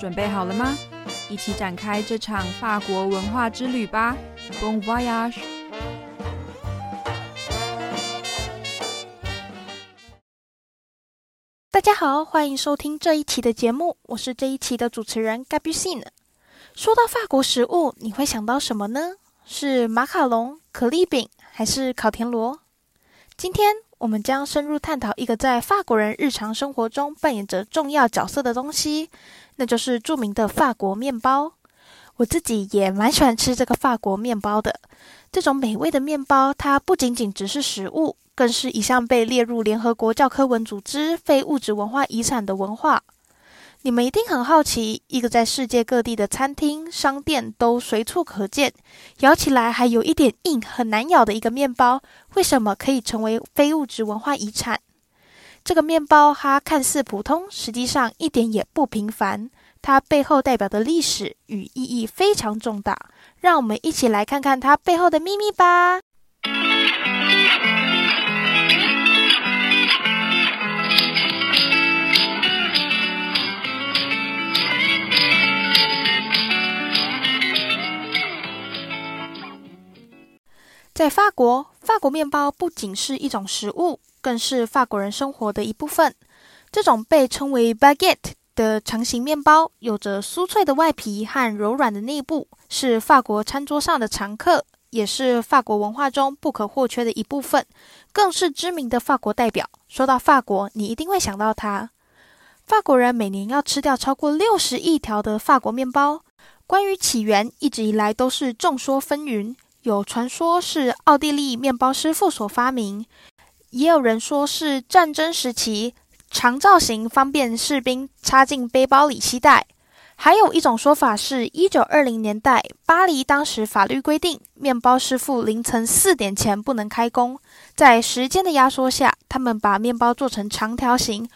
准备好了吗？一起展开这场法国文化之旅吧！Bon voyage！大家好，欢迎收听这一期的节目，我是这一期的主持人 Gabusin。说到法国食物，你会想到什么呢？是马卡龙、可丽饼，还是烤田螺？今天我们将深入探讨一个在法国人日常生活中扮演着重要角色的东西，那就是著名的法国面包。我自己也蛮喜欢吃这个法国面包的。这种美味的面包，它不仅仅只是食物，更是一项被列入联合国教科文组织非物质文化遗产的文化。你们一定很好奇，一个在世界各地的餐厅、商店都随处可见，咬起来还有一点硬、很难咬的一个面包，为什么可以成为非物质文化遗产？这个面包它看似普通，实际上一点也不平凡，它背后代表的历史与意义非常重大。让我们一起来看看它背后的秘密吧。在法国，法国面包不仅是一种食物，更是法国人生活的一部分。这种被称为 baguette 的长形面包，有着酥脆的外皮和柔软的内部，是法国餐桌上的常客，也是法国文化中不可或缺的一部分，更是知名的法国代表。说到法国，你一定会想到它。法国人每年要吃掉超过六十亿条的法国面包。关于起源，一直以来都是众说纷纭。有传说是奥地利面包师傅所发明，也有人说是战争时期长造型方便士兵插进背包里携带。还有一种说法是，一九二零年代巴黎当时法律规定，面包师傅凌晨四点前不能开工，在时间的压缩下，他们把面包做成长条形，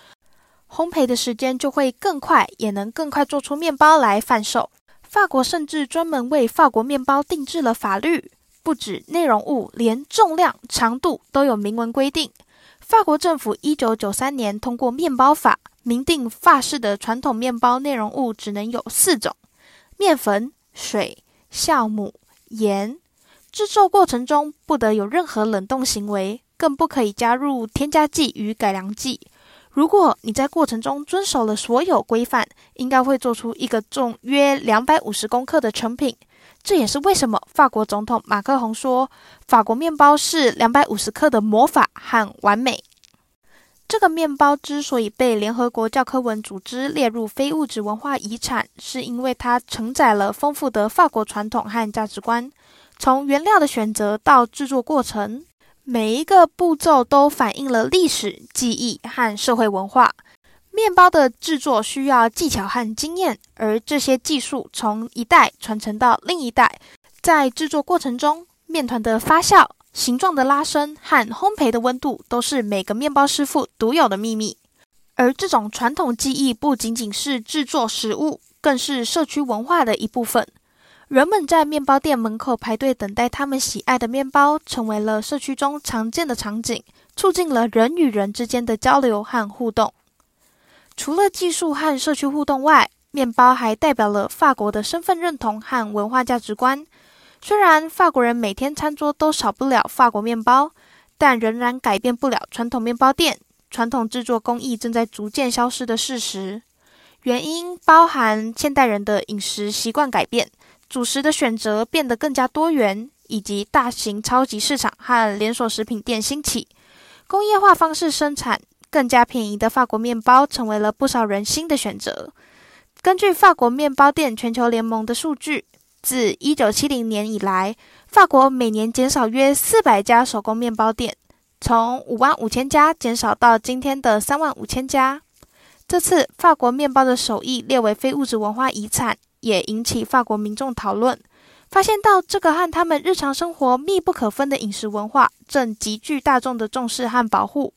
烘焙的时间就会更快，也能更快做出面包来贩售。法国甚至专门为法国面包定制了法律，不止内容物，连重量、长度都有明文规定。法国政府一九九三年通过面包法，明定法式的传统面包内容物只能有四种：面粉、水、酵母、盐。制作过程中不得有任何冷冻行为，更不可以加入添加剂与改良剂。如果你在过程中遵守了所有规范，应该会做出一个重约两百五十公克的成品。这也是为什么法国总统马克宏说，法国面包是两百五十克的魔法和完美。这个面包之所以被联合国教科文组织列入非物质文化遗产，是因为它承载了丰富的法国传统和价值观，从原料的选择到制作过程。每一个步骤都反映了历史记忆和社会文化。面包的制作需要技巧和经验，而这些技术从一代传承到另一代。在制作过程中，面团的发酵、形状的拉伸和烘焙的温度都是每个面包师傅独有的秘密。而这种传统技艺不仅仅是制作食物，更是社区文化的一部分。人们在面包店门口排队等待他们喜爱的面包，成为了社区中常见的场景，促进了人与人之间的交流和互动。除了技术和社区互动外，面包还代表了法国的身份认同和文化价值观。虽然法国人每天餐桌都少不了法国面包，但仍然改变不了传统面包店传统制作工艺正在逐渐消失的事实。原因包含现代人的饮食习惯改变。主食的选择变得更加多元，以及大型超级市场和连锁食品店兴起，工业化方式生产更加便宜的法国面包成为了不少人新的选择。根据法国面包店全球联盟的数据，自一九七零年以来，法国每年减少约四百家手工面包店，从五万五千家减少到今天的三万五千家。这次法国面包的手艺列为非物质文化遗产。也引起法国民众讨论，发现到这个和他们日常生活密不可分的饮食文化正极具大众的重视和保护，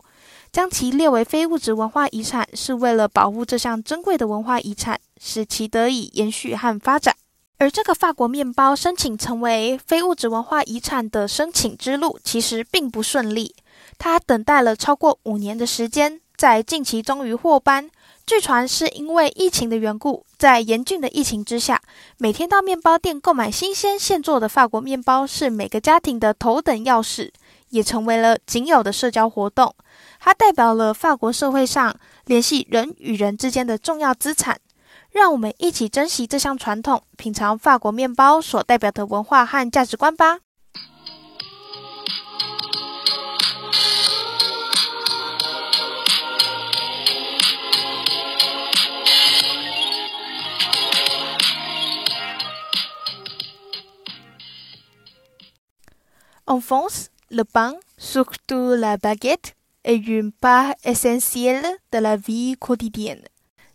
将其列为非物质文化遗产，是为了保护这项珍贵的文化遗产，使其得以延续和发展。而这个法国面包申请成为非物质文化遗产的申请之路，其实并不顺利，他等待了超过五年的时间，在近期终于获颁。据传是因为疫情的缘故，在严峻的疫情之下，每天到面包店购买新鲜现做的法国面包是每个家庭的头等要事，也成为了仅有的社交活动。它代表了法国社会上联系人与人之间的重要资产。让我们一起珍惜这项传统，品尝法国面包所代表的文化和价值观吧。Enfance, le pain, surtout la baguette, est une part essentielle de la vie quotidienne.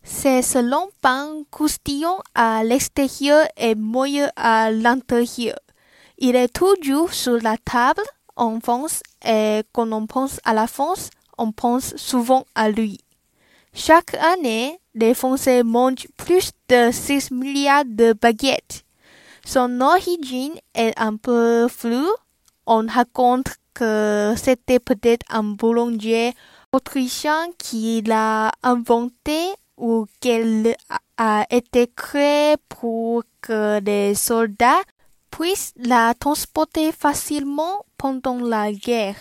C'est selon pain croustillant à l'extérieur et moelleux à l'intérieur. Il est toujours sur la table en France et quand on pense à la France, on pense souvent à lui. Chaque année, les Français mangent plus de 6 milliards de baguettes. Son origine est un peu floue on raconte c'était peut-être un boulanger autrichien qui l'a inventé ou qu'elle a été créée pour que les soldats puissent la transporter facilement pendant la guerre.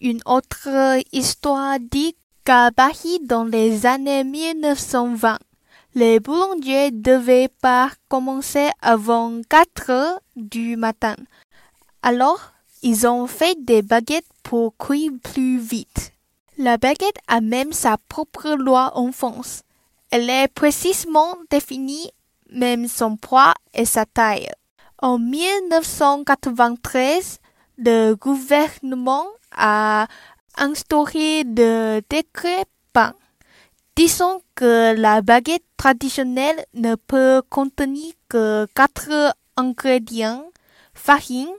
Une autre histoire dit qu'à Paris dans les années 1920, les boulangers devaient pas commencer avant 4 heures du matin alors, ils ont fait des baguettes pour cuire plus vite. La baguette a même sa propre loi en France. Elle est précisément définie, même son poids et sa taille. En 1993, le gouvernement a instauré le décret pain, disant que la baguette traditionnelle ne peut contenir que quatre ingrédients, farine,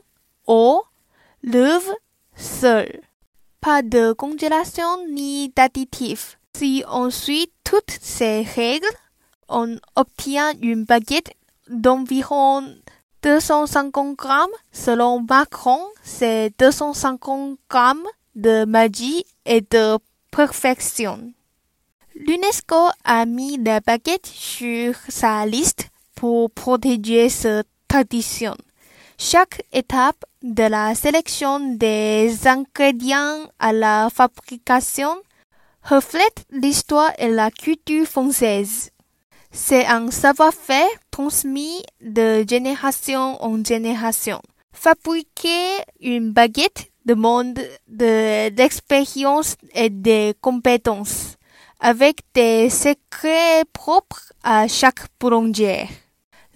eau, l'œuf seul. Pas de congélation ni d'additifs. Si on suit toutes ces règles, on obtient une baguette d'environ 250 grammes. Selon Macron, c'est 250 grammes de magie et de perfection. L'UNESCO a mis la baguette sur sa liste pour protéger cette tradition. Chaque étape de la sélection des ingrédients à la fabrication reflète l'histoire et la culture française. C'est un savoir-faire transmis de génération en génération. Fabriquer une baguette demande de l'expérience et des compétences, avec des secrets propres à chaque boulanger.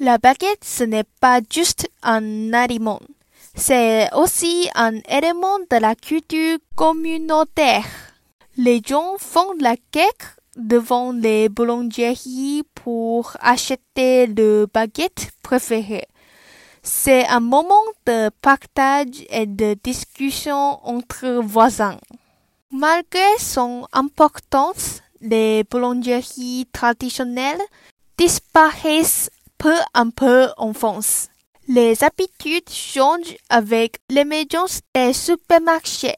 La baguette, ce n'est pas juste un aliment. C'est aussi un élément de la culture communautaire. Les gens font la cake devant les boulangeries pour acheter le baguette préféré. C'est un moment de partage et de discussion entre voisins. Malgré son importance, les boulangeries traditionnelles disparaissent peu à peu en France. Les habitudes changent avec l'émergence des supermarchés.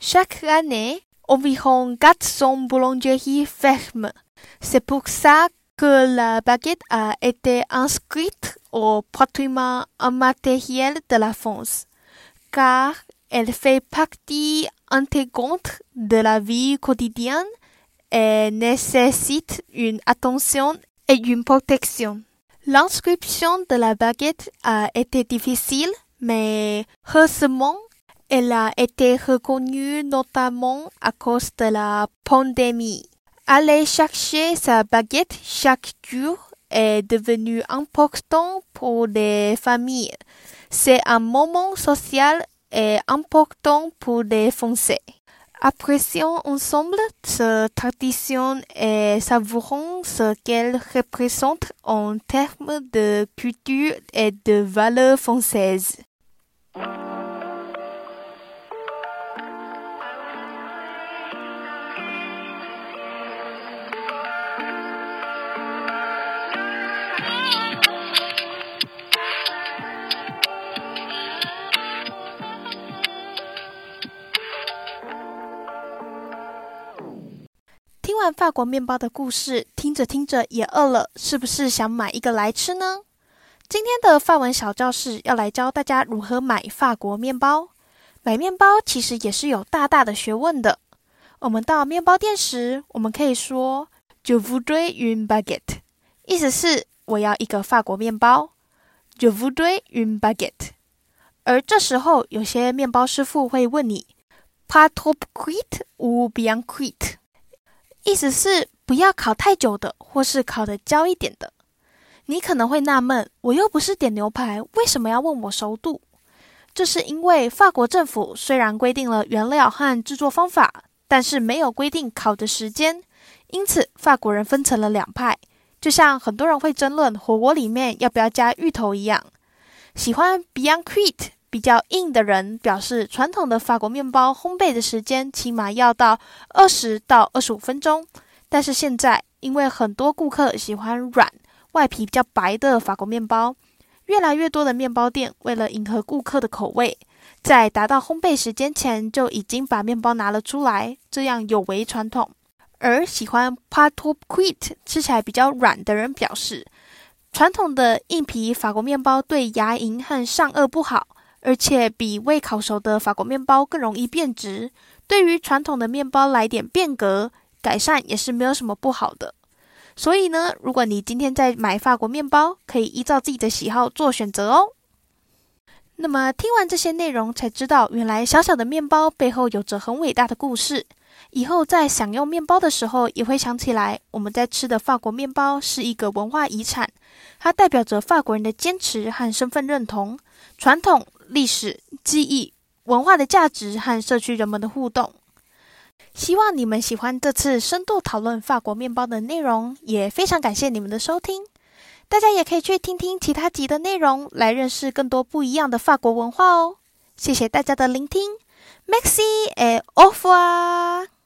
Chaque année, environ 400 boulangeries ferment. C'est pour ça que la baguette a été inscrite au patrimoine immatériel de la France, car elle fait partie intégrante de la vie quotidienne et nécessite une attention et une protection. L'inscription de la baguette a été difficile, mais heureusement, elle a été reconnue notamment à cause de la pandémie. Aller chercher sa baguette chaque jour est devenu important pour les familles. C'est un moment social et important pour les Français. Apprécions ensemble cette tradition et savourons ce qu'elle représente en termes de culture et de valeurs françaises. 完法国面包的故事，听着听着也饿了，是不是想买一个来吃呢？今天的法文小教室要来教大家如何买法国面包。买面包其实也是有大大的学问的。我们到面包店时，我们可以说 “Je voudrais une baguette”，意思是我要一个法国面包。Je voudrais une baguette。而这时候，有些面包师傅会问你：“Pas trop cuit ou bien cuit？” 意思是不要烤太久的，或是烤的焦一点的。你可能会纳闷，我又不是点牛排，为什么要问我熟度？这是因为法国政府虽然规定了原料和制作方法，但是没有规定烤的时间，因此法国人分成了两派，就像很多人会争论火锅里面要不要加芋头一样。喜欢 Beyond Crit 比较硬的人表示，传统的法国面包烘焙的时间起码要到二十到二十五分钟，但是现在因为很多顾客喜欢软、外皮比较白的法国面包。越来越多的面包店为了迎合顾客的口味，在达到烘焙时间前就已经把面包拿了出来，这样有违传统。而喜欢 Pas trop cuit 吃起来比较软的人表示，传统的硬皮法国面包对牙龈和上颚不好，而且比未烤熟的法国面包更容易变质。对于传统的面包来点变革改善也是没有什么不好的。所以呢，如果你今天在买法国面包，可以依照自己的喜好做选择哦。那么听完这些内容，才知道原来小小的面包背后有着很伟大的故事。以后在享用面包的时候，也会想起来我们在吃的法国面包是一个文化遗产，它代表着法国人的坚持和身份认同、传统、历史、记忆、文化的价值和社区人们的互动。希望你们喜欢这次深度讨论法国面包的内容，也非常感谢你们的收听。大家也可以去听听其他集的内容，来认识更多不一样的法国文化哦。谢谢大家的聆听，Maxi et au revoir。